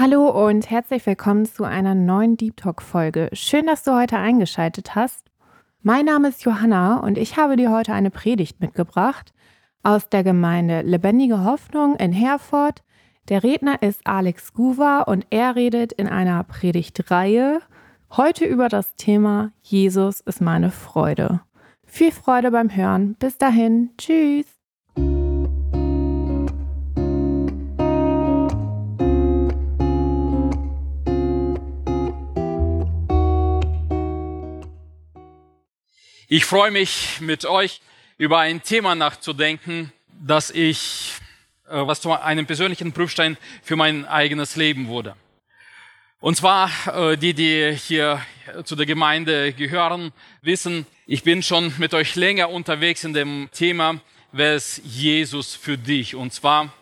Hallo und herzlich willkommen zu einer neuen Deep Talk Folge. Schön, dass du heute eingeschaltet hast. Mein Name ist Johanna und ich habe dir heute eine Predigt mitgebracht aus der Gemeinde Lebendige Hoffnung in Herford. Der Redner ist Alex Guva und er redet in einer Predigtreihe heute über das Thema Jesus ist meine Freude. Viel Freude beim Hören. Bis dahin. Tschüss. Ich freue mich mit euch über ein Thema nachzudenken, das ich, äh, was zu einem persönlichen Prüfstein für mein eigenes Leben wurde. Und zwar, äh, die, die hier zu der Gemeinde gehören, wissen, ich bin schon mit euch länger unterwegs in dem Thema, wer ist Jesus für dich? Und zwar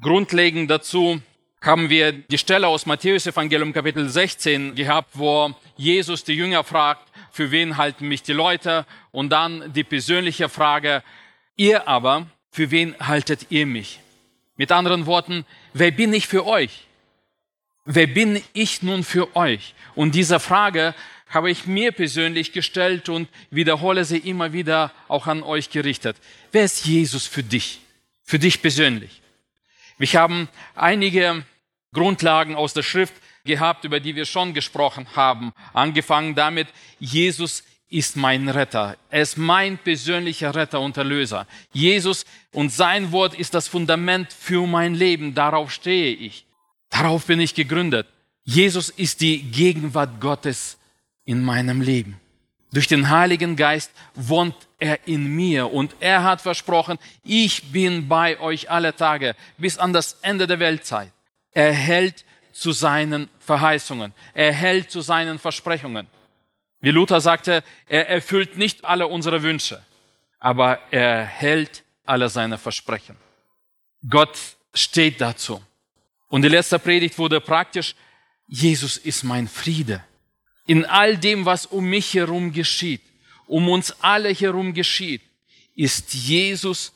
grundlegend dazu haben wir die Stelle aus Matthäus Evangelium Kapitel 16 gehabt, wo Jesus die Jünger fragt, für wen halten mich die Leute? Und dann die persönliche Frage, ihr aber, für wen haltet ihr mich? Mit anderen Worten, wer bin ich für euch? Wer bin ich nun für euch? Und diese Frage habe ich mir persönlich gestellt und wiederhole sie immer wieder auch an euch gerichtet. Wer ist Jesus für dich? Für dich persönlich? Wir haben einige Grundlagen aus der Schrift gehabt, über die wir schon gesprochen haben. Angefangen damit, Jesus ist mein Retter. Er ist mein persönlicher Retter und Erlöser. Jesus und sein Wort ist das Fundament für mein Leben. Darauf stehe ich. Darauf bin ich gegründet. Jesus ist die Gegenwart Gottes in meinem Leben. Durch den Heiligen Geist wohnt er in mir und er hat versprochen, ich bin bei euch alle Tage bis an das Ende der Weltzeit. Er hält zu seinen Verheißungen. Er hält zu seinen Versprechungen. Wie Luther sagte, er erfüllt nicht alle unsere Wünsche, aber er hält alle seine Versprechen. Gott steht dazu. Und die letzte Predigt wurde praktisch, Jesus ist mein Friede. In all dem, was um mich herum geschieht, um uns alle herum geschieht, ist Jesus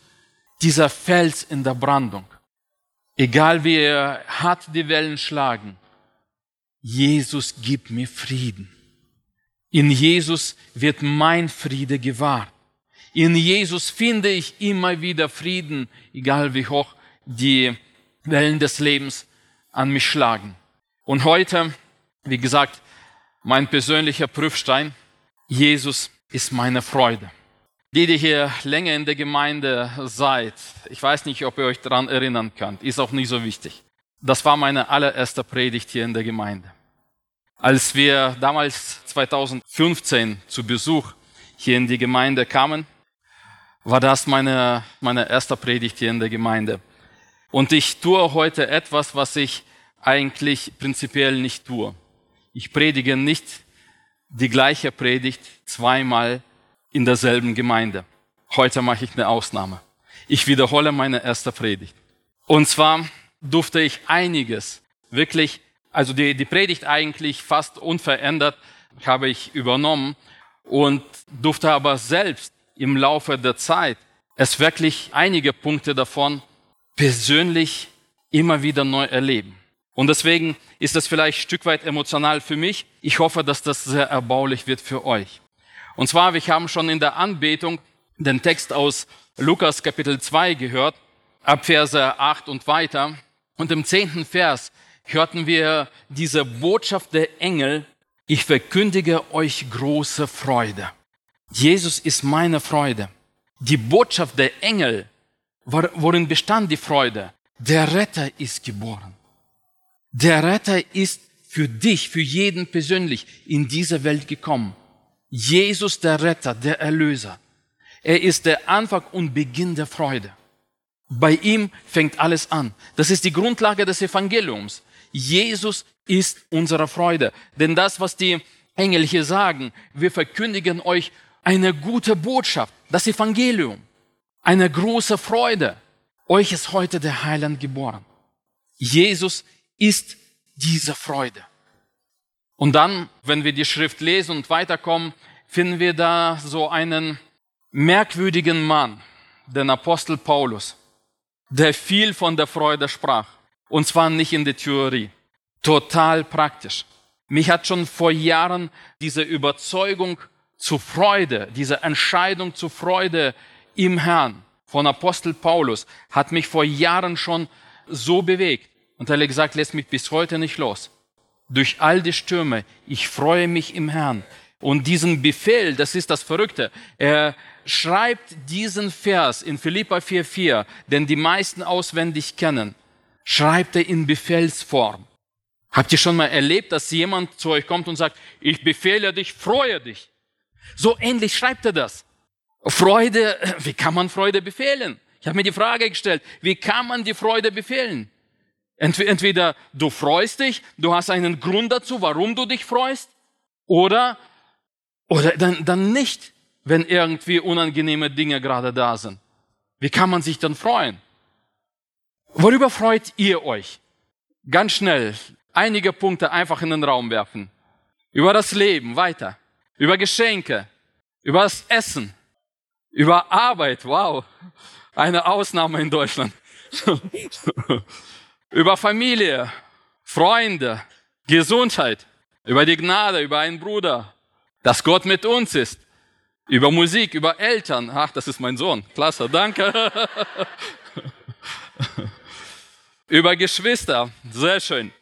dieser Fels in der Brandung. Egal wie hart die Wellen schlagen, Jesus gibt mir Frieden. In Jesus wird mein Friede gewahrt. In Jesus finde ich immer wieder Frieden, egal wie hoch die Wellen des Lebens an mich schlagen. Und heute, wie gesagt, mein persönlicher Prüfstein, Jesus ist meine Freude. Die, die hier länger in der Gemeinde seid, ich weiß nicht, ob ihr euch daran erinnern könnt, ist auch nicht so wichtig. Das war meine allererste Predigt hier in der Gemeinde. Als wir damals 2015 zu Besuch hier in die Gemeinde kamen, war das meine, meine erste Predigt hier in der Gemeinde. Und ich tue heute etwas, was ich eigentlich prinzipiell nicht tue. Ich predige nicht die gleiche Predigt zweimal in derselben Gemeinde. Heute mache ich eine Ausnahme. Ich wiederhole meine erste Predigt. Und zwar durfte ich einiges wirklich, also die, die Predigt eigentlich fast unverändert habe ich übernommen und durfte aber selbst im Laufe der Zeit es wirklich einige Punkte davon persönlich immer wieder neu erleben. Und deswegen ist das vielleicht ein Stück weit emotional für mich. Ich hoffe, dass das sehr erbaulich wird für euch. Und zwar, wir haben schon in der Anbetung den Text aus Lukas Kapitel 2 gehört, ab Verse 8 und weiter. Und im zehnten Vers hörten wir diese Botschaft der Engel, ich verkündige euch große Freude. Jesus ist meine Freude. Die Botschaft der Engel, worin bestand die Freude? Der Retter ist geboren. Der Retter ist für dich, für jeden persönlich in diese Welt gekommen. Jesus der Retter, der Erlöser. Er ist der Anfang und Beginn der Freude. Bei ihm fängt alles an. Das ist die Grundlage des Evangeliums. Jesus ist unsere Freude. Denn das, was die Engel hier sagen, wir verkündigen euch eine gute Botschaft, das Evangelium, eine große Freude. Euch ist heute der Heiland geboren. Jesus ist diese Freude. Und dann, wenn wir die Schrift lesen und weiterkommen, finden wir da so einen merkwürdigen Mann, den Apostel Paulus, der viel von der Freude sprach. Und zwar nicht in der Theorie, total praktisch. Mich hat schon vor Jahren diese Überzeugung zur Freude, diese Entscheidung zur Freude im Herrn von Apostel Paulus hat mich vor Jahren schon so bewegt. Und ehrlich gesagt, lässt mich bis heute nicht los. Durch all die Stürme, ich freue mich im Herrn. Und diesen Befehl, das ist das Verrückte, er schreibt diesen Vers in Philippa 4,4, den die meisten auswendig kennen, schreibt er in Befehlsform. Habt ihr schon mal erlebt, dass jemand zu euch kommt und sagt, ich befehle dich, freue dich? So ähnlich schreibt er das. Freude, wie kann man Freude befehlen? Ich habe mir die Frage gestellt, wie kann man die Freude befehlen? Entweder du freust dich, du hast einen Grund dazu, warum du dich freust, oder, oder dann, dann nicht, wenn irgendwie unangenehme Dinge gerade da sind. Wie kann man sich dann freuen? Worüber freut ihr euch? Ganz schnell einige Punkte einfach in den Raum werfen. Über das Leben, weiter. Über Geschenke, über das Essen, über Arbeit, wow. Eine Ausnahme in Deutschland. über Familie, Freunde, Gesundheit, über die Gnade, über einen Bruder, dass Gott mit uns ist, über Musik, über Eltern. Ach, das ist mein Sohn. Klasse, danke. über Geschwister, sehr schön.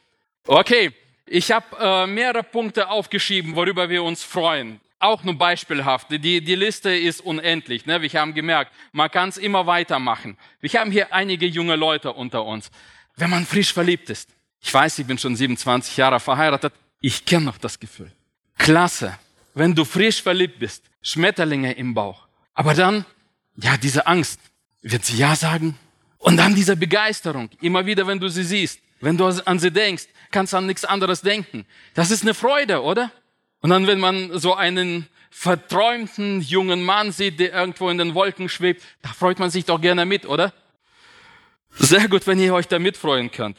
Okay, ich habe äh, mehrere Punkte aufgeschrieben, worüber wir uns freuen. Auch nur beispielhaft. Die, die Liste ist unendlich. Ne? Wir haben gemerkt, man kann es immer weitermachen. Wir haben hier einige junge Leute unter uns wenn man frisch verliebt ist. Ich weiß, ich bin schon 27 Jahre verheiratet. Ich kenne noch das Gefühl. Klasse. Wenn du frisch verliebt bist, Schmetterlinge im Bauch. Aber dann, ja, diese Angst. Wird sie Ja sagen? Und dann diese Begeisterung. Immer wieder, wenn du sie siehst. Wenn du an sie denkst, kannst du an nichts anderes denken. Das ist eine Freude, oder? Und dann, wenn man so einen verträumten jungen Mann sieht, der irgendwo in den Wolken schwebt, da freut man sich doch gerne mit, oder? Sehr gut, wenn ihr euch da mitfreuen könnt.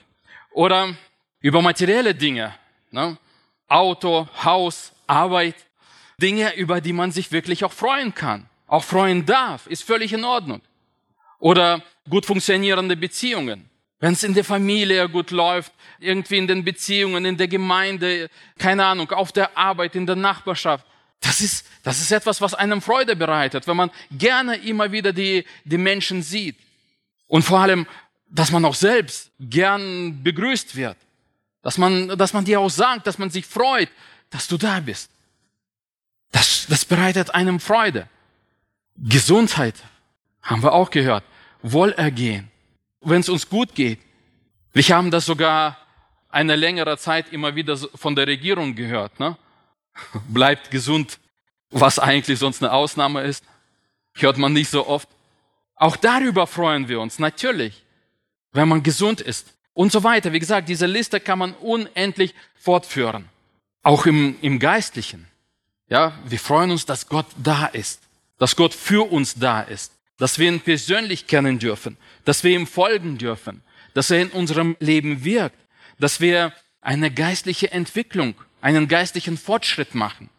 Oder über materielle Dinge. Ne? Auto, Haus, Arbeit. Dinge, über die man sich wirklich auch freuen kann. Auch freuen darf, ist völlig in Ordnung. Oder gut funktionierende Beziehungen. Wenn es in der Familie gut läuft, irgendwie in den Beziehungen, in der Gemeinde, keine Ahnung, auf der Arbeit, in der Nachbarschaft. Das ist, das ist etwas, was einem Freude bereitet, wenn man gerne immer wieder die, die Menschen sieht. Und vor allem, dass man auch selbst gern begrüßt wird. Dass man, dass man dir auch sagt, dass man sich freut, dass du da bist. Das, das bereitet einem Freude. Gesundheit haben wir auch gehört. Wohlergehen. Wenn es uns gut geht. Wir haben das sogar eine längere Zeit immer wieder von der Regierung gehört. Ne? Bleibt gesund, was eigentlich sonst eine Ausnahme ist. Hört man nicht so oft. Auch darüber freuen wir uns, natürlich wenn man gesund ist und so weiter. Wie gesagt, diese Liste kann man unendlich fortführen. Auch im, im Geistlichen. Ja, wir freuen uns, dass Gott da ist, dass Gott für uns da ist, dass wir ihn persönlich kennen dürfen, dass wir ihm folgen dürfen, dass er in unserem Leben wirkt, dass wir eine geistliche Entwicklung, einen geistlichen Fortschritt machen.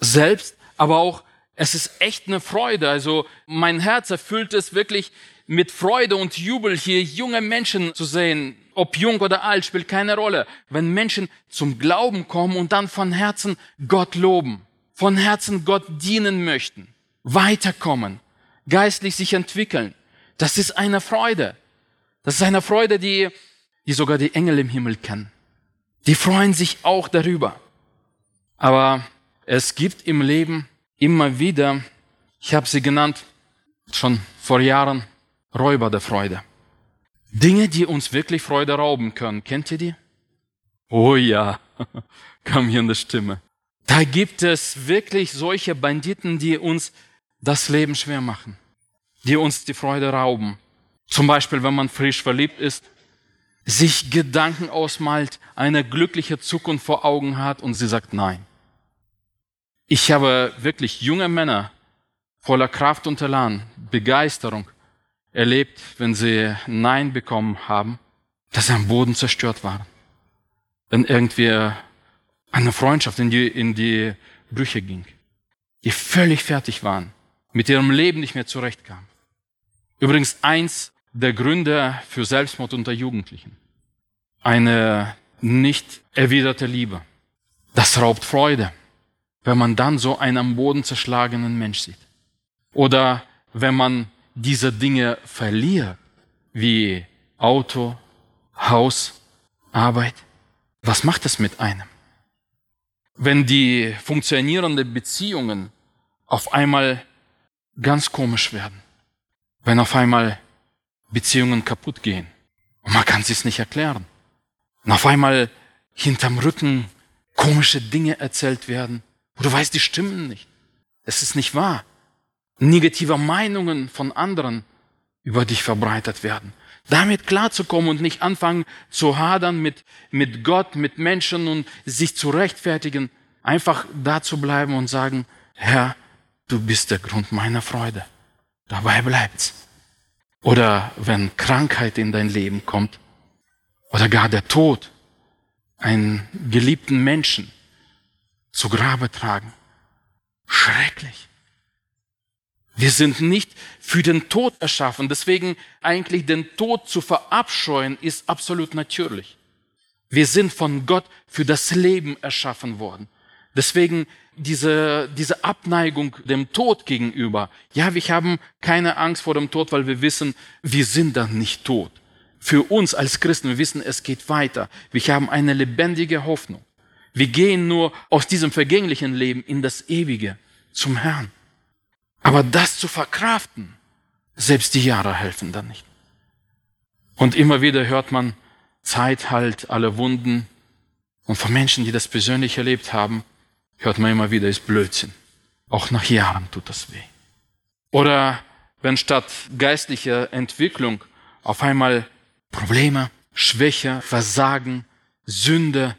Selbst, aber auch, es ist echt eine Freude. Also mein Herz erfüllt es wirklich mit Freude und Jubel hier junge Menschen zu sehen, ob jung oder alt, spielt keine Rolle. Wenn Menschen zum Glauben kommen und dann von Herzen Gott loben, von Herzen Gott dienen möchten, weiterkommen, geistlich sich entwickeln, das ist eine Freude. Das ist eine Freude, die, die sogar die Engel im Himmel kennen. Die freuen sich auch darüber. Aber es gibt im Leben immer wieder, ich habe sie genannt, schon vor Jahren, Räuber der Freude. Dinge, die uns wirklich Freude rauben können. Kennt ihr die? Oh ja, kam hier eine Stimme. Da gibt es wirklich solche Banditen, die uns das Leben schwer machen, die uns die Freude rauben. Zum Beispiel, wenn man frisch verliebt ist, sich Gedanken ausmalt, eine glückliche Zukunft vor Augen hat und sie sagt nein. Ich habe wirklich junge Männer voller Kraft und Elan, Begeisterung erlebt, wenn sie Nein bekommen haben, dass sie am Boden zerstört waren. Wenn irgendwie eine Freundschaft in die, in die Brüche ging. Die völlig fertig waren, mit ihrem Leben nicht mehr zurechtkamen. Übrigens eins der Gründe für Selbstmord unter Jugendlichen. Eine nicht erwiderte Liebe. Das raubt Freude, wenn man dann so einen am Boden zerschlagenen Mensch sieht. Oder wenn man diese Dinge verliert, wie Auto, Haus, Arbeit. Was macht das mit einem? Wenn die funktionierenden Beziehungen auf einmal ganz komisch werden, wenn auf einmal Beziehungen kaputt gehen und man kann es nicht erklären, und auf einmal hinterm Rücken komische Dinge erzählt werden, wo du weißt, die stimmen nicht. Es ist nicht wahr. Negative Meinungen von anderen über dich verbreitet werden. Damit klarzukommen und nicht anfangen zu hadern mit, mit Gott, mit Menschen und sich zu rechtfertigen. Einfach da zu bleiben und sagen, Herr, du bist der Grund meiner Freude. Dabei bleibt's. Oder wenn Krankheit in dein Leben kommt, oder gar der Tod, einen geliebten Menschen zu Grabe tragen. Schrecklich. Wir sind nicht für den Tod erschaffen. Deswegen eigentlich den Tod zu verabscheuen ist absolut natürlich. Wir sind von Gott für das Leben erschaffen worden. Deswegen diese, diese Abneigung dem Tod gegenüber. Ja, wir haben keine Angst vor dem Tod, weil wir wissen, wir sind dann nicht tot. Für uns als Christen, wir wissen, es geht weiter. Wir haben eine lebendige Hoffnung. Wir gehen nur aus diesem vergänglichen Leben in das Ewige zum Herrn. Aber das zu verkraften, selbst die Jahre helfen dann nicht. Und immer wieder hört man, Zeit halt alle Wunden. Und von Menschen, die das persönlich erlebt haben, hört man immer wieder, ist Blödsinn. Auch nach Jahren tut das weh. Oder wenn statt geistlicher Entwicklung auf einmal Probleme, Schwäche, Versagen, Sünde,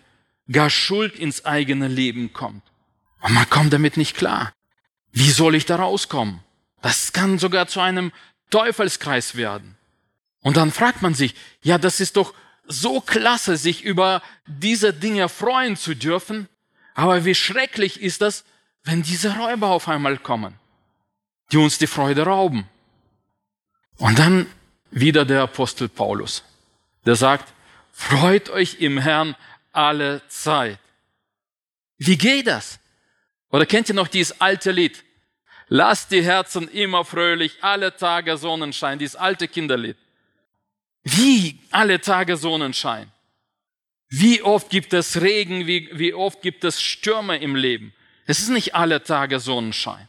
gar Schuld ins eigene Leben kommt. Und man kommt damit nicht klar. Wie soll ich da rauskommen? Das kann sogar zu einem Teufelskreis werden. Und dann fragt man sich, ja, das ist doch so klasse, sich über diese Dinge freuen zu dürfen. Aber wie schrecklich ist das, wenn diese Räuber auf einmal kommen, die uns die Freude rauben. Und dann wieder der Apostel Paulus, der sagt, freut euch im Herrn alle Zeit. Wie geht das? Oder kennt ihr noch dieses alte Lied? Lasst die Herzen immer fröhlich, alle Tage Sonnenschein, dieses alte Kinderlied. Wie alle Tage Sonnenschein? Wie oft gibt es Regen, wie, wie oft gibt es Stürme im Leben? Es ist nicht alle Tage Sonnenschein.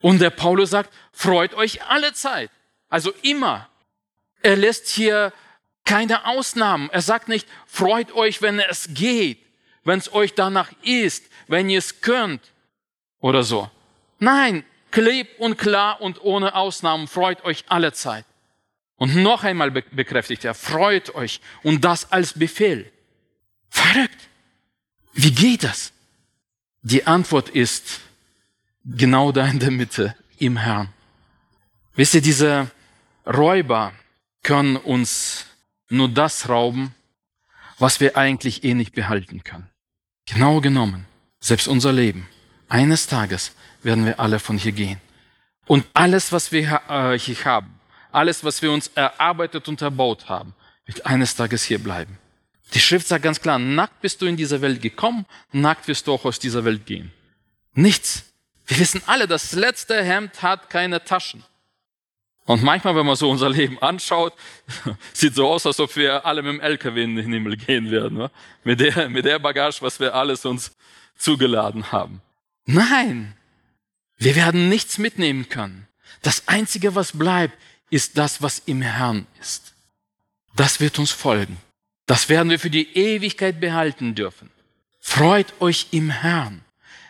Und der Paulus sagt, freut euch alle Zeit. Also immer. Er lässt hier keine Ausnahmen. Er sagt nicht, freut euch, wenn es geht, wenn es euch danach ist, wenn ihr es könnt oder so. Nein, klipp und klar und ohne Ausnahmen freut euch alle Zeit. Und noch einmal bekräftigt er, freut euch und das als Befehl. Verrückt. Wie geht das? Die Antwort ist genau da in der Mitte, im Herrn. Wisst ihr, diese Räuber können uns nur das rauben, was wir eigentlich eh nicht behalten können. Genau genommen, selbst unser Leben. Eines Tages werden wir alle von hier gehen. Und alles, was wir äh, hier haben, alles, was wir uns erarbeitet und erbaut haben, wird eines Tages hier bleiben. Die Schrift sagt ganz klar, nackt bist du in diese Welt gekommen, nackt wirst du auch aus dieser Welt gehen. Nichts. Wir wissen alle, das letzte Hemd hat keine Taschen. Und manchmal, wenn man so unser Leben anschaut, sieht so aus, als ob wir alle mit dem LKW in den Himmel gehen werden. Ne? Mit, der, mit der Bagage, was wir alles uns zugeladen haben. Nein, wir werden nichts mitnehmen können. Das Einzige, was bleibt, ist das, was im Herrn ist. Das wird uns folgen. Das werden wir für die Ewigkeit behalten dürfen. Freut euch im Herrn,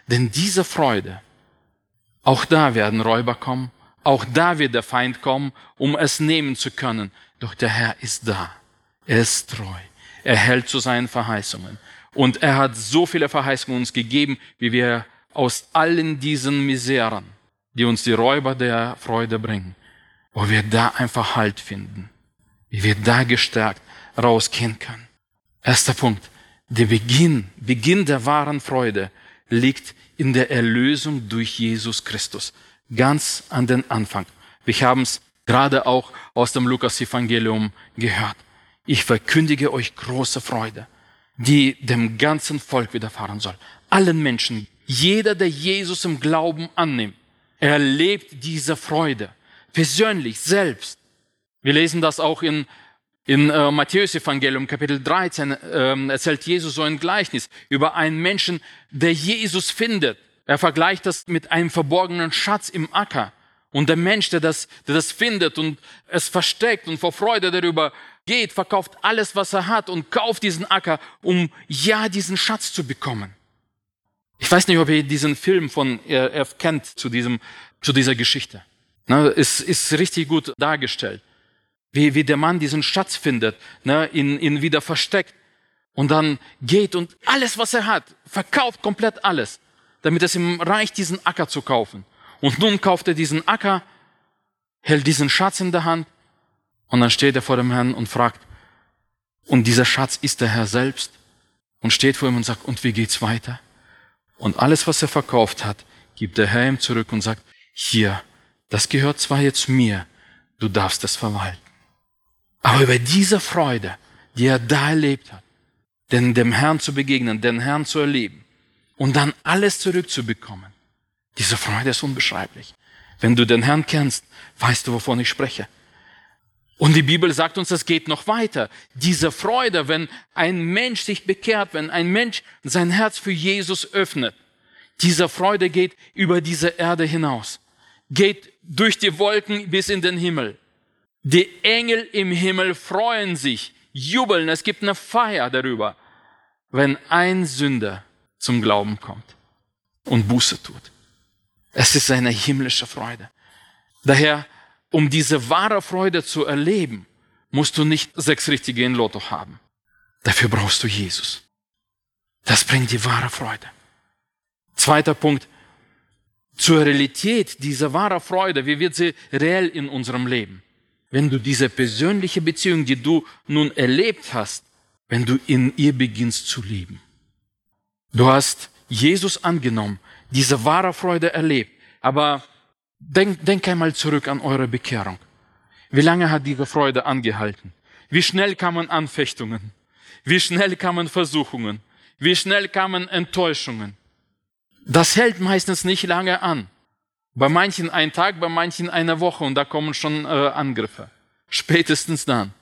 denn diese Freude, auch da werden Räuber kommen auch da wird der Feind kommen, um es nehmen zu können. Doch der Herr ist da. Er ist treu. Er hält zu seinen Verheißungen. Und er hat so viele Verheißungen uns gegeben, wie wir aus allen diesen Miseren, die uns die Räuber der Freude bringen, wo wir da einfach Halt finden, wie wir da gestärkt rausgehen können. Erster Punkt. Der Beginn, Beginn der wahren Freude liegt in der Erlösung durch Jesus Christus. Ganz an den Anfang. Wir haben es gerade auch aus dem Lukas-Evangelium gehört. Ich verkündige euch große Freude, die dem ganzen Volk widerfahren soll. Allen Menschen, jeder, der Jesus im Glauben annimmt, erlebt diese Freude. Persönlich, selbst. Wir lesen das auch in in äh, Matthäus Evangelium Kapitel 13 äh, erzählt Jesus so ein Gleichnis über einen Menschen, der Jesus findet. Er vergleicht das mit einem verborgenen Schatz im Acker. Und der Mensch, der das, der das findet und es versteckt und vor Freude darüber geht, verkauft alles, was er hat und kauft diesen Acker, um ja diesen Schatz zu bekommen. Ich weiß nicht, ob ihr diesen Film von er, kennt zu diesem, zu dieser Geschichte. Ne, es ist richtig gut dargestellt wie, wie der Mann diesen Schatz findet, ne, ihn, ihn wieder versteckt und dann geht und alles, was er hat, verkauft komplett alles, damit es ihm reicht, diesen Acker zu kaufen. Und nun kauft er diesen Acker, hält diesen Schatz in der Hand und dann steht er vor dem Herrn und fragt, und dieser Schatz ist der Herr selbst und steht vor ihm und sagt, und wie geht's weiter? Und alles, was er verkauft hat, gibt der Herr ihm zurück und sagt, hier, das gehört zwar jetzt mir, du darfst es verwalten. Aber über diese Freude, die er da erlebt hat, denn dem Herrn zu begegnen, den Herrn zu erleben und dann alles zurückzubekommen, diese Freude ist unbeschreiblich. Wenn du den Herrn kennst, weißt du, wovon ich spreche. Und die Bibel sagt uns, es geht noch weiter. Diese Freude, wenn ein Mensch sich bekehrt, wenn ein Mensch sein Herz für Jesus öffnet, diese Freude geht über diese Erde hinaus, geht durch die Wolken bis in den Himmel. Die Engel im Himmel freuen sich, jubeln, es gibt eine Feier darüber, wenn ein Sünder zum Glauben kommt und Buße tut. Es ist eine himmlische Freude. Daher, um diese wahre Freude zu erleben, musst du nicht sechs Richtige in Lotto haben. Dafür brauchst du Jesus. Das bringt die wahre Freude. Zweiter Punkt. Zur Realität dieser wahre Freude, wie wird sie reell in unserem Leben? wenn du diese persönliche Beziehung, die du nun erlebt hast, wenn du in ihr beginnst zu lieben. Du hast Jesus angenommen, diese wahre Freude erlebt, aber denk, denk einmal zurück an eure Bekehrung. Wie lange hat diese Freude angehalten? Wie schnell kamen Anfechtungen? Wie schnell kamen Versuchungen? Wie schnell kamen Enttäuschungen? Das hält meistens nicht lange an. Bei manchen ein Tag, bei manchen eine Woche und da kommen schon äh, Angriffe. Spätestens dann.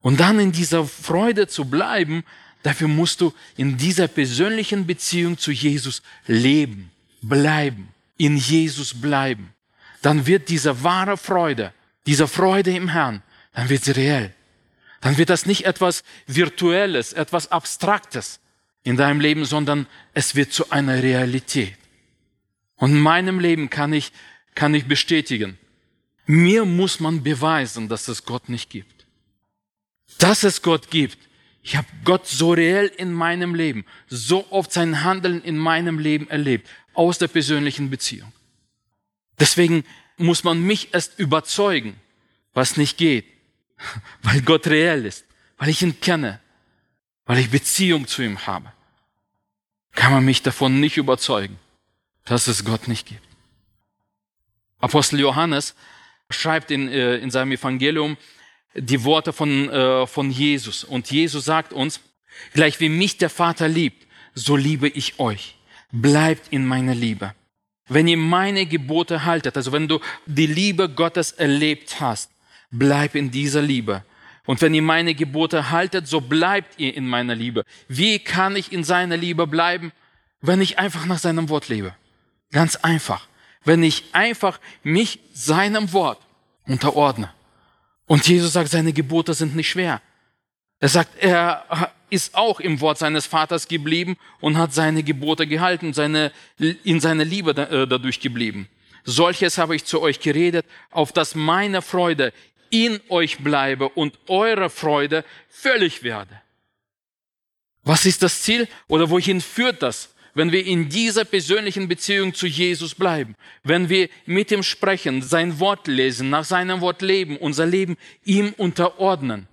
Und dann in dieser Freude zu bleiben, dafür musst du in dieser persönlichen Beziehung zu Jesus leben, bleiben, in Jesus bleiben. Dann wird diese wahre Freude, diese Freude im Herrn, dann wird sie reell. Dann wird das nicht etwas Virtuelles, etwas Abstraktes in deinem Leben, sondern es wird zu einer Realität. Und in meinem Leben kann ich, kann ich bestätigen, mir muss man beweisen, dass es Gott nicht gibt. Dass es Gott gibt. Ich habe Gott so reell in meinem Leben, so oft sein Handeln in meinem Leben erlebt, aus der persönlichen Beziehung. Deswegen muss man mich erst überzeugen, was nicht geht, weil Gott reell ist, weil ich ihn kenne, weil ich Beziehung zu ihm habe. Kann man mich davon nicht überzeugen dass es Gott nicht gibt. Apostel Johannes schreibt in, äh, in seinem Evangelium die Worte von, äh, von Jesus. Und Jesus sagt uns, gleich wie mich der Vater liebt, so liebe ich euch. Bleibt in meiner Liebe. Wenn ihr meine Gebote haltet, also wenn du die Liebe Gottes erlebt hast, bleib in dieser Liebe. Und wenn ihr meine Gebote haltet, so bleibt ihr in meiner Liebe. Wie kann ich in seiner Liebe bleiben, wenn ich einfach nach seinem Wort lebe? Ganz einfach. Wenn ich einfach mich seinem Wort unterordne. Und Jesus sagt, seine Gebote sind nicht schwer. Er sagt, er ist auch im Wort seines Vaters geblieben und hat seine Gebote gehalten, seine, in seiner Liebe äh, dadurch geblieben. Solches habe ich zu euch geredet, auf dass meine Freude in euch bleibe und eure Freude völlig werde. Was ist das Ziel oder wohin führt das? wenn wir in dieser persönlichen Beziehung zu Jesus bleiben, wenn wir mit ihm sprechen, sein Wort lesen, nach seinem Wort leben, unser Leben ihm unterordnen,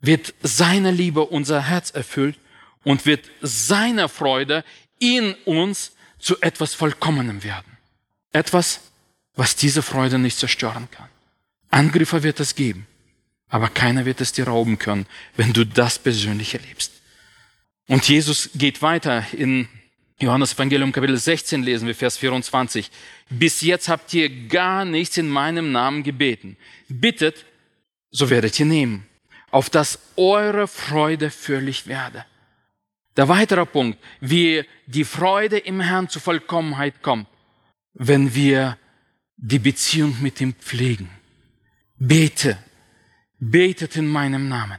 wird seine Liebe unser Herz erfüllt und wird seine Freude in uns zu etwas Vollkommenem werden. Etwas, was diese Freude nicht zerstören kann. Angriffe wird es geben, aber keiner wird es dir rauben können, wenn du das persönlich erlebst. Und Jesus geht weiter in Johannes Evangelium Kapitel 16 lesen wir Vers 24. Bis jetzt habt ihr gar nichts in meinem Namen gebeten. Bittet, so werdet ihr nehmen, auf dass eure Freude völlig werde. Der weitere Punkt, wie die Freude im Herrn zur Vollkommenheit kommt, wenn wir die Beziehung mit ihm pflegen. Bete, betet in meinem Namen,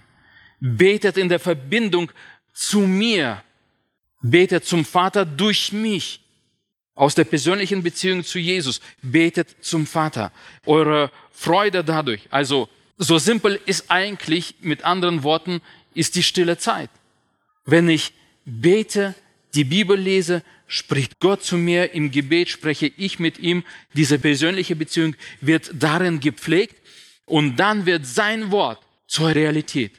betet in der Verbindung zu mir, betet zum Vater durch mich. Aus der persönlichen Beziehung zu Jesus, betet zum Vater. Eure Freude dadurch, also so simpel ist eigentlich, mit anderen Worten, ist die stille Zeit. Wenn ich bete, die Bibel lese, spricht Gott zu mir, im Gebet spreche ich mit ihm, diese persönliche Beziehung wird darin gepflegt und dann wird sein Wort zur Realität,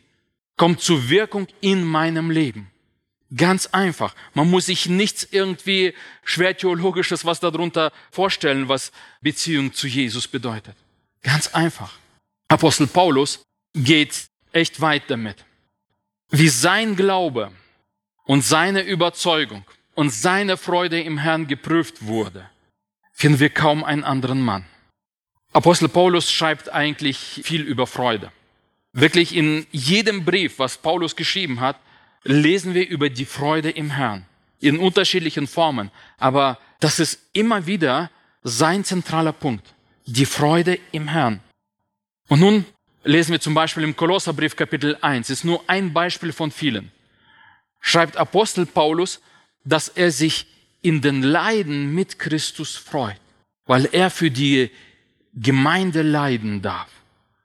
kommt zur Wirkung in meinem Leben. Ganz einfach. Man muss sich nichts irgendwie schwer theologisches, was darunter vorstellen, was Beziehung zu Jesus bedeutet. Ganz einfach. Apostel Paulus geht echt weit damit. Wie sein Glaube und seine Überzeugung und seine Freude im Herrn geprüft wurde, finden wir kaum einen anderen Mann. Apostel Paulus schreibt eigentlich viel über Freude. Wirklich in jedem Brief, was Paulus geschrieben hat, lesen wir über die Freude im Herrn in unterschiedlichen Formen. Aber das ist immer wieder sein zentraler Punkt. Die Freude im Herrn. Und nun lesen wir zum Beispiel im Kolosserbrief Kapitel 1, ist nur ein Beispiel von vielen. Schreibt Apostel Paulus, dass er sich in den Leiden mit Christus freut, weil er für die Gemeinde leiden darf.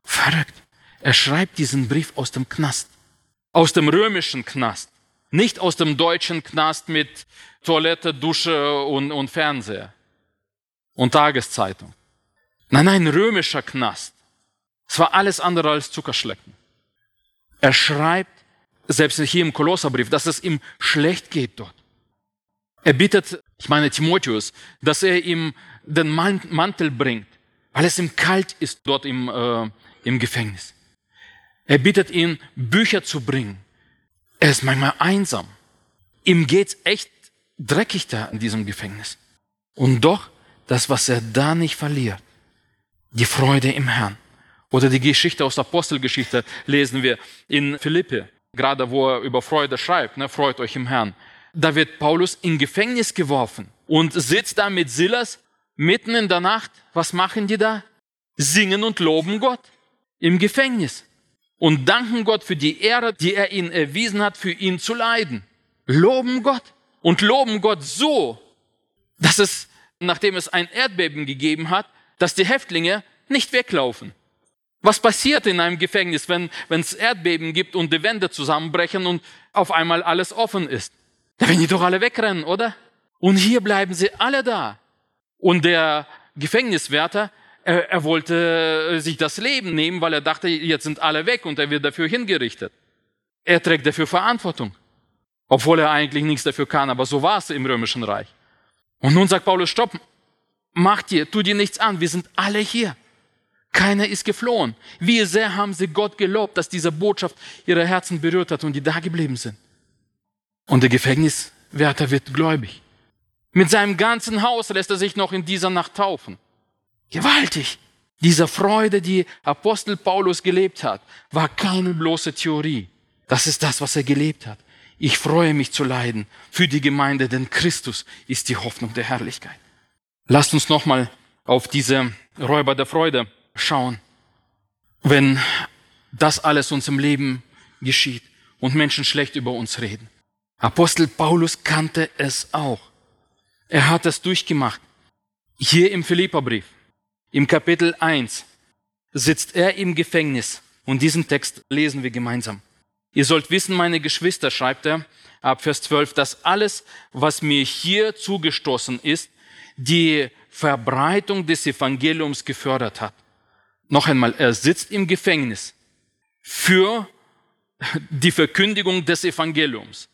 Verrückt. Er schreibt diesen Brief aus dem Knast aus dem römischen Knast, nicht aus dem deutschen Knast mit Toilette, Dusche und, und Fernseher und Tageszeitung. Nein, nein, römischer Knast. Es war alles andere als Zuckerschlecken. Er schreibt, selbst hier im Kolosserbrief, dass es ihm schlecht geht dort. Er bittet, ich meine Timotheus, dass er ihm den Mantel bringt, weil es ihm kalt ist dort im, äh, im Gefängnis. Er bittet ihn, Bücher zu bringen. Er ist manchmal einsam. Ihm geht's echt dreckig da in diesem Gefängnis. Und doch, das, was er da nicht verliert, die Freude im Herrn. Oder die Geschichte aus Apostelgeschichte lesen wir in Philippe, gerade wo er über Freude schreibt, ne, freut euch im Herrn. Da wird Paulus in Gefängnis geworfen und sitzt da mit Silas mitten in der Nacht. Was machen die da? Singen und loben Gott im Gefängnis und danken Gott für die Ehre, die er ihnen erwiesen hat, für ihn zu leiden. Loben Gott und loben Gott so, dass es, nachdem es ein Erdbeben gegeben hat, dass die Häftlinge nicht weglaufen. Was passiert in einem Gefängnis, wenn es Erdbeben gibt und die Wände zusammenbrechen und auf einmal alles offen ist? Da werden die doch alle wegrennen, oder? Und hier bleiben sie alle da. Und der Gefängniswärter er, er wollte äh, sich das Leben nehmen, weil er dachte, jetzt sind alle weg und er wird dafür hingerichtet. Er trägt dafür Verantwortung, obwohl er eigentlich nichts dafür kann, aber so war es im römischen Reich. Und nun sagt Paulus, stopp, mach dir, tu dir nichts an, wir sind alle hier. Keiner ist geflohen. Wie sehr haben sie Gott gelobt, dass diese Botschaft ihre Herzen berührt hat und die da geblieben sind. Und der Gefängniswärter wird gläubig. Mit seinem ganzen Haus lässt er sich noch in dieser Nacht taufen. Gewaltig. Diese Freude, die Apostel Paulus gelebt hat, war keine bloße Theorie. Das ist das, was er gelebt hat. Ich freue mich zu leiden für die Gemeinde, denn Christus ist die Hoffnung der Herrlichkeit. Lasst uns nochmal auf diese Räuber der Freude schauen. Wenn das alles uns im Leben geschieht und Menschen schlecht über uns reden. Apostel Paulus kannte es auch. Er hat es durchgemacht. Hier im Philipperbrief. Im Kapitel 1 sitzt er im Gefängnis und diesen Text lesen wir gemeinsam. Ihr sollt wissen, meine Geschwister, schreibt er ab Vers 12, dass alles, was mir hier zugestoßen ist, die Verbreitung des Evangeliums gefördert hat. Noch einmal, er sitzt im Gefängnis für die Verkündigung des Evangeliums.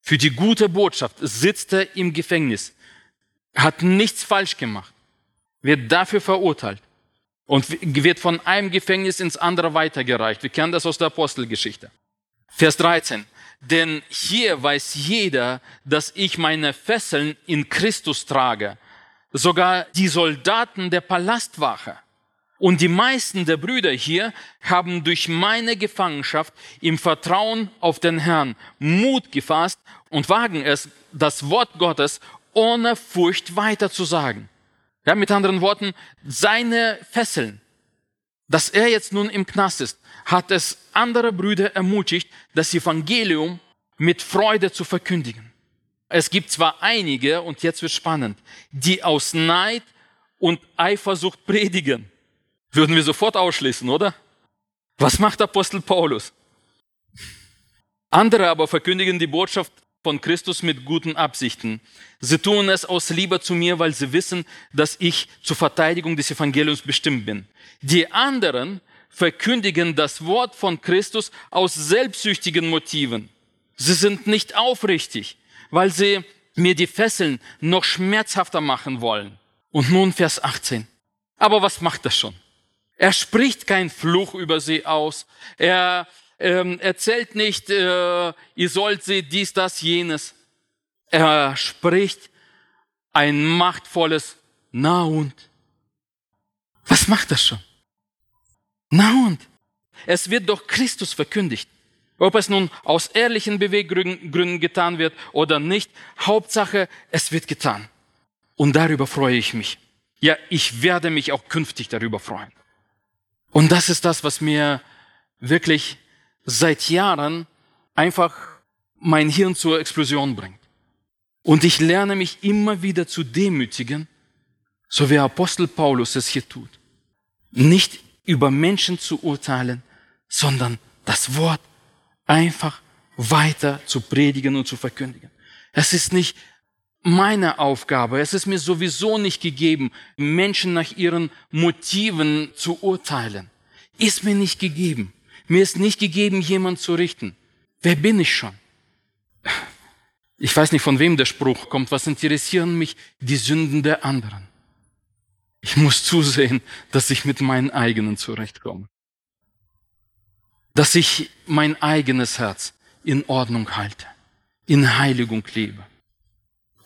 Für die gute Botschaft sitzt er im Gefängnis, hat nichts falsch gemacht, wird dafür verurteilt und wird von einem Gefängnis ins andere weitergereicht. Wir kennen das aus der Apostelgeschichte. Vers 13. Denn hier weiß jeder, dass ich meine Fesseln in Christus trage, sogar die Soldaten der Palastwache. Und die meisten der Brüder hier haben durch meine Gefangenschaft im Vertrauen auf den Herrn Mut gefasst und wagen es, das Wort Gottes ohne Furcht weiterzusagen. Ja, mit anderen Worten, seine Fesseln, dass er jetzt nun im Knast ist, hat es andere Brüder ermutigt, das Evangelium mit Freude zu verkündigen. Es gibt zwar einige, und jetzt wird spannend, die aus Neid und Eifersucht predigen. Würden wir sofort ausschließen, oder? Was macht Apostel Paulus? Andere aber verkündigen die Botschaft von Christus mit guten Absichten. Sie tun es aus Liebe zu mir, weil sie wissen, dass ich zur Verteidigung des Evangeliums bestimmt bin. Die anderen verkündigen das Wort von Christus aus selbstsüchtigen Motiven. Sie sind nicht aufrichtig, weil sie mir die Fesseln noch schmerzhafter machen wollen. Und nun Vers 18. Aber was macht das schon? Er spricht kein Fluch über sie aus. Er ähm, erzählt nicht, äh, ihr sollt sie dies, das, jenes. Er spricht ein machtvolles Na und. Was macht das schon? Na und? Es wird doch Christus verkündigt. Ob es nun aus ehrlichen Beweggründen getan wird oder nicht, Hauptsache, es wird getan. Und darüber freue ich mich. Ja, ich werde mich auch künftig darüber freuen. Und das ist das, was mir wirklich seit Jahren einfach mein Hirn zur Explosion bringt. Und ich lerne mich immer wieder zu demütigen, so wie Apostel Paulus es hier tut. Nicht über Menschen zu urteilen, sondern das Wort einfach weiter zu predigen und zu verkündigen. Es ist nicht meine Aufgabe, es ist mir sowieso nicht gegeben, Menschen nach ihren Motiven zu urteilen. Ist mir nicht gegeben. Mir ist nicht gegeben, jemand zu richten. Wer bin ich schon? Ich weiß nicht, von wem der Spruch kommt. Was interessieren mich die Sünden der anderen? Ich muss zusehen, dass ich mit meinen eigenen zurechtkomme dass ich mein eigenes Herz in Ordnung halte, in Heiligung lebe.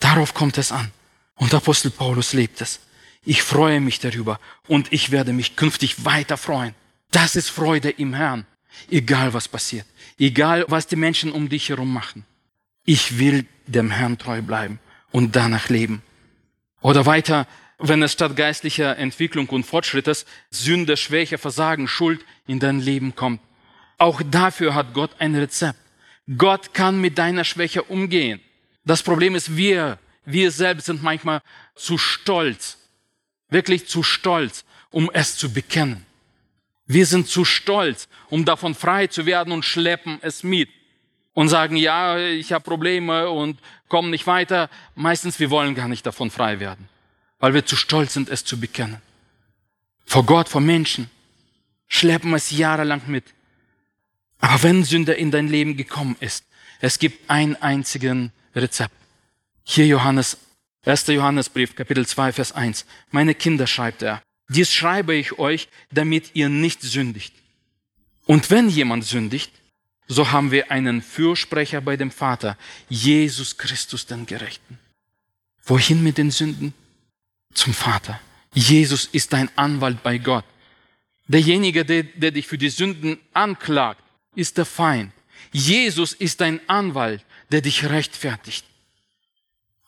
Darauf kommt es an. Und Apostel Paulus lebt es. Ich freue mich darüber und ich werde mich künftig weiter freuen. Das ist Freude im Herrn, egal was passiert, egal was die Menschen um dich herum machen. Ich will dem Herrn treu bleiben und danach leben. Oder weiter, wenn es statt geistlicher Entwicklung und Fortschrittes Sünde, Schwäche, Versagen, Schuld in dein Leben kommt, auch dafür hat Gott ein Rezept. Gott kann mit deiner Schwäche umgehen. Das Problem ist, wir, wir selbst sind manchmal zu stolz, wirklich zu stolz, um es zu bekennen. Wir sind zu stolz, um davon frei zu werden und schleppen es mit und sagen, ja, ich habe Probleme und kommen nicht weiter. Meistens, wir wollen gar nicht davon frei werden, weil wir zu stolz sind, es zu bekennen. Vor Gott, vor Menschen schleppen es jahrelang mit. Aber wenn Sünde in dein Leben gekommen ist, es gibt einen einzigen Rezept. Hier Johannes, 1. Johannesbrief, Kapitel 2, Vers 1. Meine Kinder, schreibt er, dies schreibe ich euch, damit ihr nicht sündigt. Und wenn jemand sündigt, so haben wir einen Fürsprecher bei dem Vater, Jesus Christus, den Gerechten. Wohin mit den Sünden? Zum Vater. Jesus ist dein Anwalt bei Gott. Derjenige, der, der dich für die Sünden anklagt, ist der Feind. Jesus ist dein Anwalt, der dich rechtfertigt.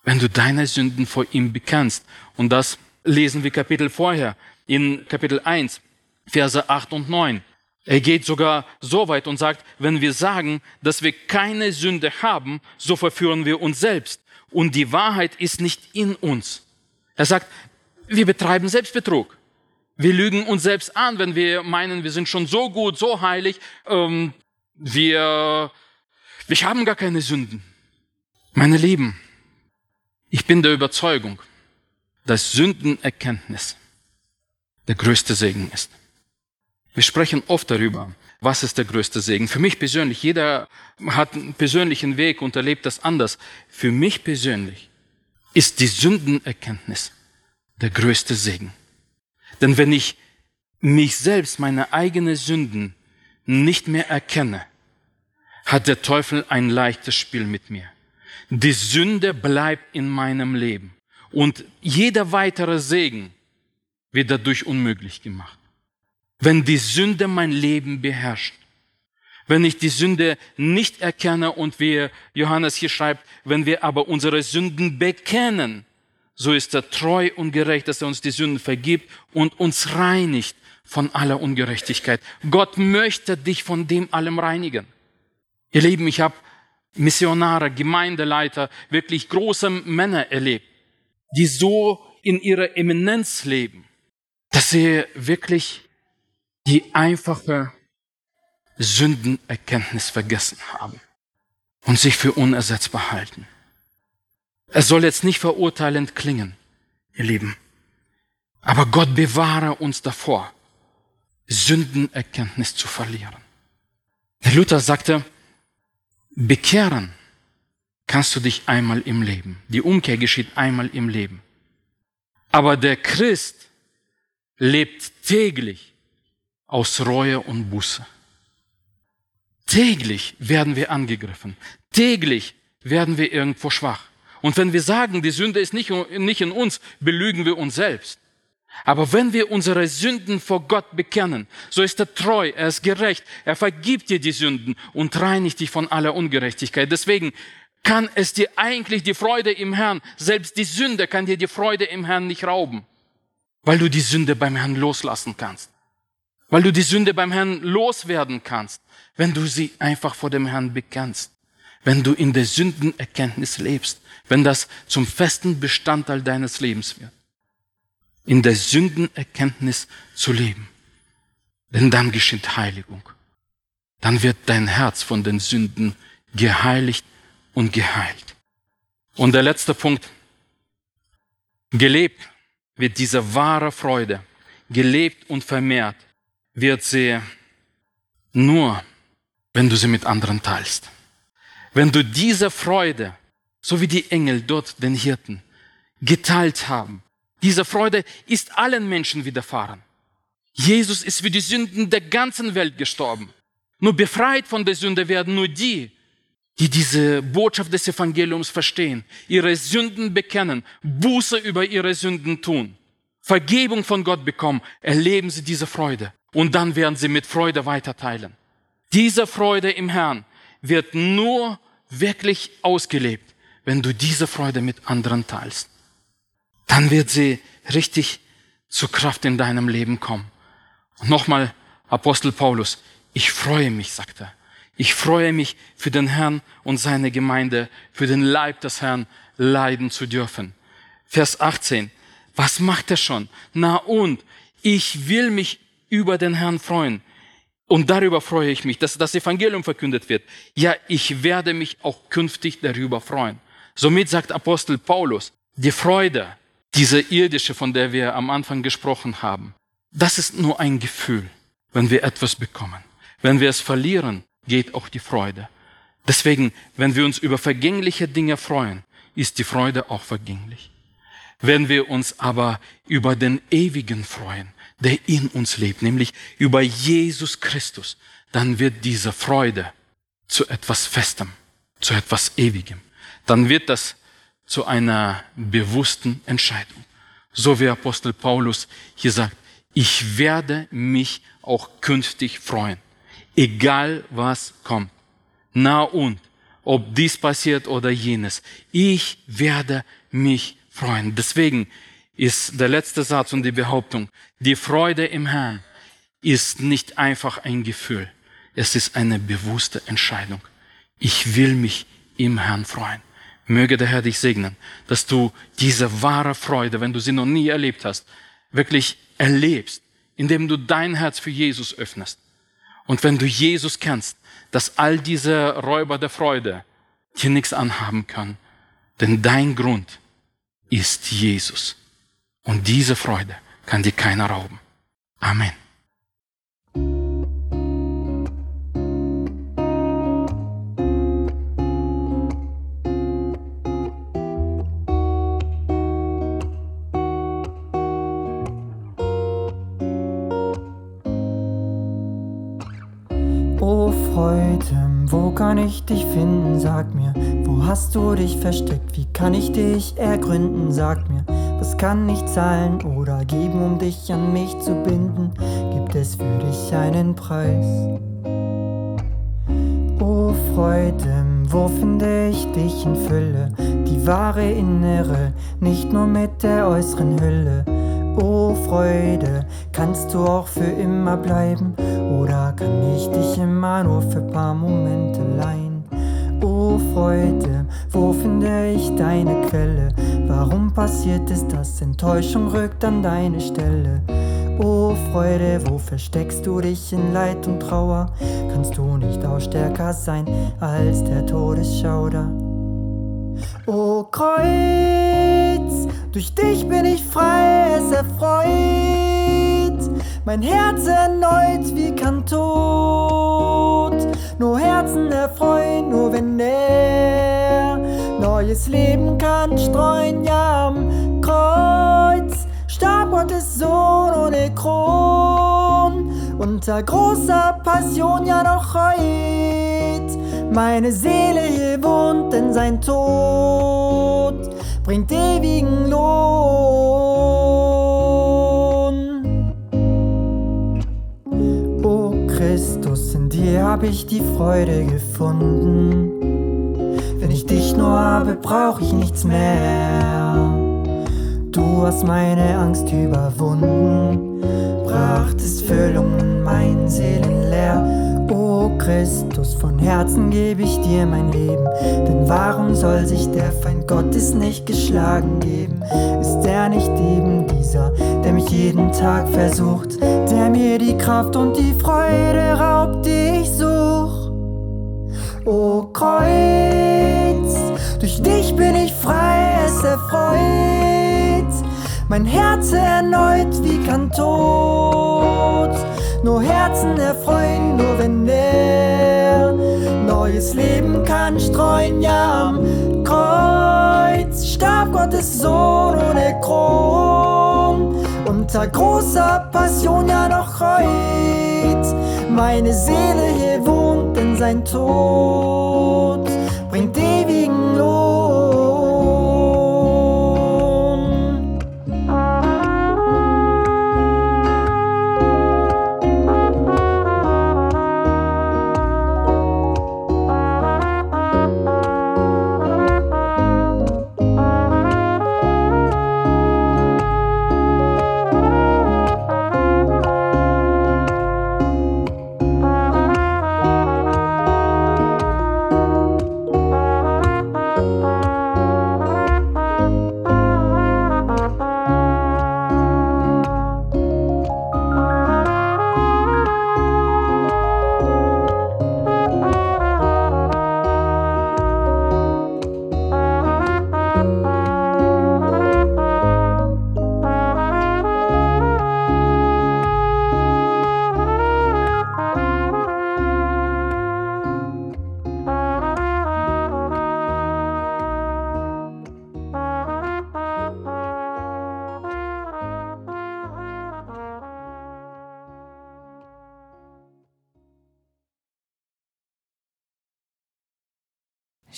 Wenn du deine Sünden vor ihm bekennst, und das lesen wir Kapitel vorher, in Kapitel 1, Verse 8 und 9. Er geht sogar so weit und sagt, wenn wir sagen, dass wir keine Sünde haben, so verführen wir uns selbst. Und die Wahrheit ist nicht in uns. Er sagt, wir betreiben Selbstbetrug. Wir lügen uns selbst an, wenn wir meinen, wir sind schon so gut, so heilig, ähm, Wir, wir haben gar keine Sünden. Meine Lieben, ich bin der Überzeugung, dass Sündenerkenntnis der größte Segen ist. Wir sprechen oft darüber, was ist der größte Segen. Für mich persönlich, jeder hat einen persönlichen Weg und erlebt das anders. Für mich persönlich ist die Sündenerkenntnis der größte Segen. Denn wenn ich mich selbst, meine eigenen Sünden nicht mehr erkenne, hat der Teufel ein leichtes Spiel mit mir. Die Sünde bleibt in meinem Leben und jeder weitere Segen wird dadurch unmöglich gemacht. Wenn die Sünde mein Leben beherrscht, wenn ich die Sünde nicht erkenne und wie Johannes hier schreibt, wenn wir aber unsere Sünden bekennen, so ist er treu und gerecht, dass er uns die Sünden vergibt und uns reinigt von aller Ungerechtigkeit. Gott möchte dich von dem allem reinigen. Ihr Lieben, ich habe Missionare, Gemeindeleiter, wirklich große Männer erlebt, die so in ihrer Eminenz leben, dass sie wirklich die einfache Sündenerkenntnis vergessen haben und sich für unersetzbar halten. Es soll jetzt nicht verurteilend klingen, ihr Lieben, aber Gott bewahre uns davor, Sündenerkenntnis zu verlieren. Luther sagte, bekehren kannst du dich einmal im Leben. Die Umkehr geschieht einmal im Leben. Aber der Christ lebt täglich aus Reue und Buße. Täglich werden wir angegriffen. Täglich werden wir irgendwo schwach. Und wenn wir sagen, die Sünde ist nicht, nicht in uns, belügen wir uns selbst. Aber wenn wir unsere Sünden vor Gott bekennen, so ist er treu, er ist gerecht, er vergibt dir die Sünden und reinigt dich von aller Ungerechtigkeit. Deswegen kann es dir eigentlich die Freude im Herrn, selbst die Sünde kann dir die Freude im Herrn nicht rauben, weil du die Sünde beim Herrn loslassen kannst. Weil du die Sünde beim Herrn loswerden kannst, wenn du sie einfach vor dem Herrn bekennst. Wenn du in der Sündenerkenntnis lebst, wenn das zum festen Bestandteil deines Lebens wird in der Sündenerkenntnis zu leben. Denn dann geschieht Heiligung. Dann wird dein Herz von den Sünden geheiligt und geheilt. Und der letzte Punkt. Gelebt wird diese wahre Freude, gelebt und vermehrt wird sie nur, wenn du sie mit anderen teilst. Wenn du diese Freude, so wie die Engel dort den Hirten, geteilt haben, diese Freude ist allen Menschen widerfahren. Jesus ist für die Sünden der ganzen Welt gestorben. Nur befreit von der Sünde werden nur die, die diese Botschaft des Evangeliums verstehen, ihre Sünden bekennen, Buße über ihre Sünden tun, Vergebung von Gott bekommen, erleben sie diese Freude und dann werden sie mit Freude weiterteilen. Diese Freude im Herrn wird nur wirklich ausgelebt, wenn du diese Freude mit anderen teilst dann wird sie richtig zur Kraft in deinem Leben kommen. Und nochmal Apostel Paulus, ich freue mich, sagt er. Ich freue mich für den Herrn und seine Gemeinde, für den Leib des Herrn leiden zu dürfen. Vers 18. Was macht er schon? Na und, ich will mich über den Herrn freuen. Und darüber freue ich mich, dass das Evangelium verkündet wird. Ja, ich werde mich auch künftig darüber freuen. Somit sagt Apostel Paulus, die Freude, diese irdische, von der wir am Anfang gesprochen haben, das ist nur ein Gefühl, wenn wir etwas bekommen. Wenn wir es verlieren, geht auch die Freude. Deswegen, wenn wir uns über vergängliche Dinge freuen, ist die Freude auch vergänglich. Wenn wir uns aber über den Ewigen freuen, der in uns lebt, nämlich über Jesus Christus, dann wird diese Freude zu etwas Festem, zu etwas Ewigem. Dann wird das zu einer bewussten Entscheidung. So wie Apostel Paulus hier sagt, ich werde mich auch künftig freuen, egal was kommt. Na und, ob dies passiert oder jenes, ich werde mich freuen. Deswegen ist der letzte Satz und die Behauptung, die Freude im Herrn ist nicht einfach ein Gefühl, es ist eine bewusste Entscheidung. Ich will mich im Herrn freuen. Möge der Herr dich segnen, dass du diese wahre Freude, wenn du sie noch nie erlebt hast, wirklich erlebst, indem du dein Herz für Jesus öffnest Und wenn du Jesus kennst, dass all diese Räuber der Freude dir nichts anhaben können, denn dein Grund ist Jesus. Und diese Freude kann dir keiner rauben. Amen. Kann ich dich finden? Sag mir, wo hast du dich versteckt? Wie kann ich dich ergründen? Sag mir, was kann ich zahlen oder geben, um dich an mich zu binden? Gibt es für dich einen Preis? O Freude, wo finde ich dich in Fülle? Die wahre Innere, nicht nur mit der äußeren Hülle. O Freude, kannst du auch für immer bleiben? Oder kann ich dich immer nur für paar Momente leihen? O Freude, wo finde ich deine Quelle? Warum passiert es, dass Enttäuschung rückt an deine Stelle? O Freude, wo versteckst du dich in Leid und Trauer? Kannst du nicht auch stärker sein als der Todesschauder? O Kreuz, durch dich bin ich frei, es erfreut mein Herz erneut wie kann tot. Nur Herzen erfreuen, nur wenn er neues Leben kann streuen, ja am Kreuz starb Gottes Sohn ohne Kron. Unter großer Passion ja noch heut meine Seele hier wohnt, denn sein Tod bringt ewigen Lohn. Hab ich die Freude gefunden. Wenn ich dich nur habe, brauch ich nichts mehr. Du hast meine Angst überwunden, brachtest Füllung in mein Seelenleer. O Christus, von Herzen gebe ich dir mein Leben. Denn warum soll sich der Feind Gottes nicht geschlagen geben? Ist er nicht eben dieser, der mich jeden Tag versucht, der mir die Kraft und die Freude raubt, die? O Kreuz, durch dich bin ich frei, es erfreut mein Herz erneut wie kann tot nur Herzen erfreuen, nur wenn er neues Leben kann streuen. Ja, am Kreuz starb Gottes Sohn ohne Kron. Unter großer Passion ja noch heut meine Seele hier wohnt, sein Tod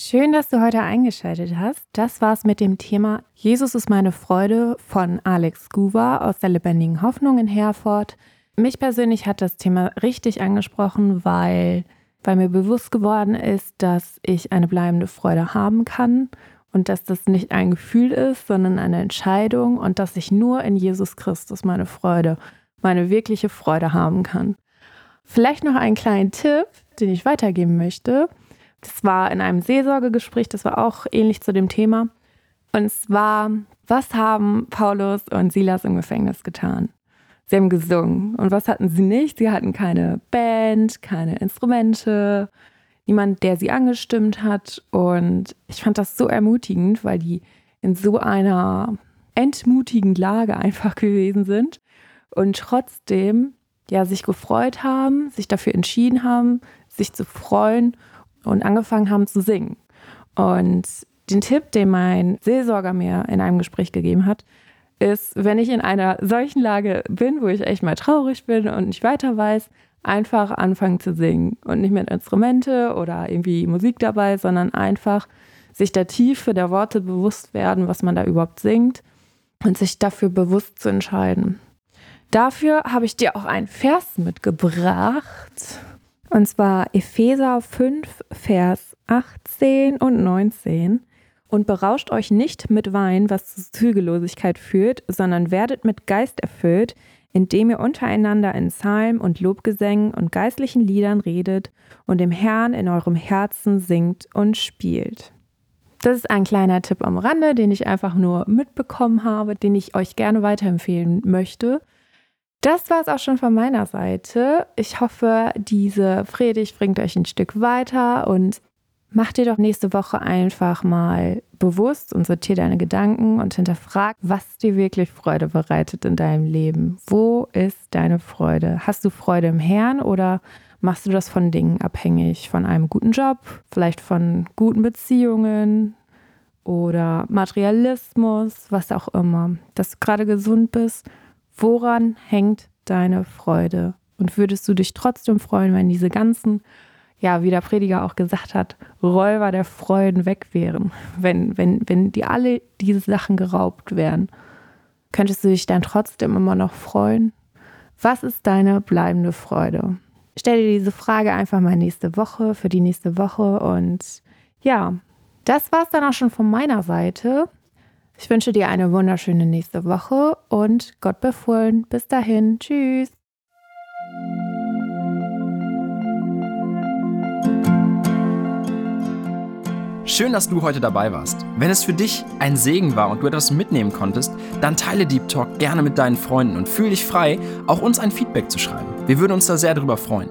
Schön, dass du heute eingeschaltet hast. Das war's mit dem Thema Jesus ist meine Freude von Alex Guva aus der Lebendigen Hoffnung in Herford. Mich persönlich hat das Thema richtig angesprochen, weil, weil mir bewusst geworden ist, dass ich eine bleibende Freude haben kann und dass das nicht ein Gefühl ist, sondern eine Entscheidung und dass ich nur in Jesus Christus meine Freude, meine wirkliche Freude haben kann. Vielleicht noch einen kleinen Tipp, den ich weitergeben möchte. Das war in einem Seelsorgegespräch, das war auch ähnlich zu dem Thema. Und zwar, was haben Paulus und Silas im Gefängnis getan? Sie haben gesungen. Und was hatten sie nicht? Sie hatten keine Band, keine Instrumente, niemand, der sie angestimmt hat. Und ich fand das so ermutigend, weil die in so einer entmutigen Lage einfach gewesen sind und trotzdem ja sich gefreut haben, sich dafür entschieden haben, sich zu freuen und angefangen haben zu singen. Und den Tipp, den mein Seelsorger mir in einem Gespräch gegeben hat, ist, wenn ich in einer solchen Lage bin, wo ich echt mal traurig bin und nicht weiter weiß, einfach anfangen zu singen und nicht mit Instrumente oder irgendwie Musik dabei, sondern einfach sich der Tiefe der Worte bewusst werden, was man da überhaupt singt und sich dafür bewusst zu entscheiden. Dafür habe ich dir auch einen Vers mitgebracht. Und zwar Epheser 5, Vers 18 und 19. Und berauscht euch nicht mit Wein, was zu Zügellosigkeit führt, sondern werdet mit Geist erfüllt, indem ihr untereinander in Psalmen und Lobgesängen und geistlichen Liedern redet und dem Herrn in eurem Herzen singt und spielt. Das ist ein kleiner Tipp am Rande, den ich einfach nur mitbekommen habe, den ich euch gerne weiterempfehlen möchte. Das war es auch schon von meiner Seite. Ich hoffe, diese Predigt bringt euch ein Stück weiter und macht dir doch nächste Woche einfach mal bewusst und sortier deine Gedanken und hinterfrag, was dir wirklich Freude bereitet in deinem Leben. Wo ist deine Freude? Hast du Freude im Herrn oder machst du das von Dingen abhängig? Von einem guten Job, vielleicht von guten Beziehungen oder Materialismus, was auch immer, dass du gerade gesund bist Woran hängt deine Freude? Und würdest du dich trotzdem freuen, wenn diese ganzen, ja, wie der Prediger auch gesagt hat, Räuber der Freuden weg wären? Wenn, wenn, wenn die alle diese Sachen geraubt wären, könntest du dich dann trotzdem immer noch freuen? Was ist deine bleibende Freude? Stell dir diese Frage einfach mal nächste Woche, für die nächste Woche. Und ja, das war es dann auch schon von meiner Seite. Ich wünsche dir eine wunderschöne nächste Woche und Gott befohlen. Bis dahin. Tschüss. Schön, dass du heute dabei warst. Wenn es für dich ein Segen war und du etwas mitnehmen konntest, dann teile Deep Talk gerne mit deinen Freunden und fühle dich frei, auch uns ein Feedback zu schreiben. Wir würden uns da sehr darüber freuen.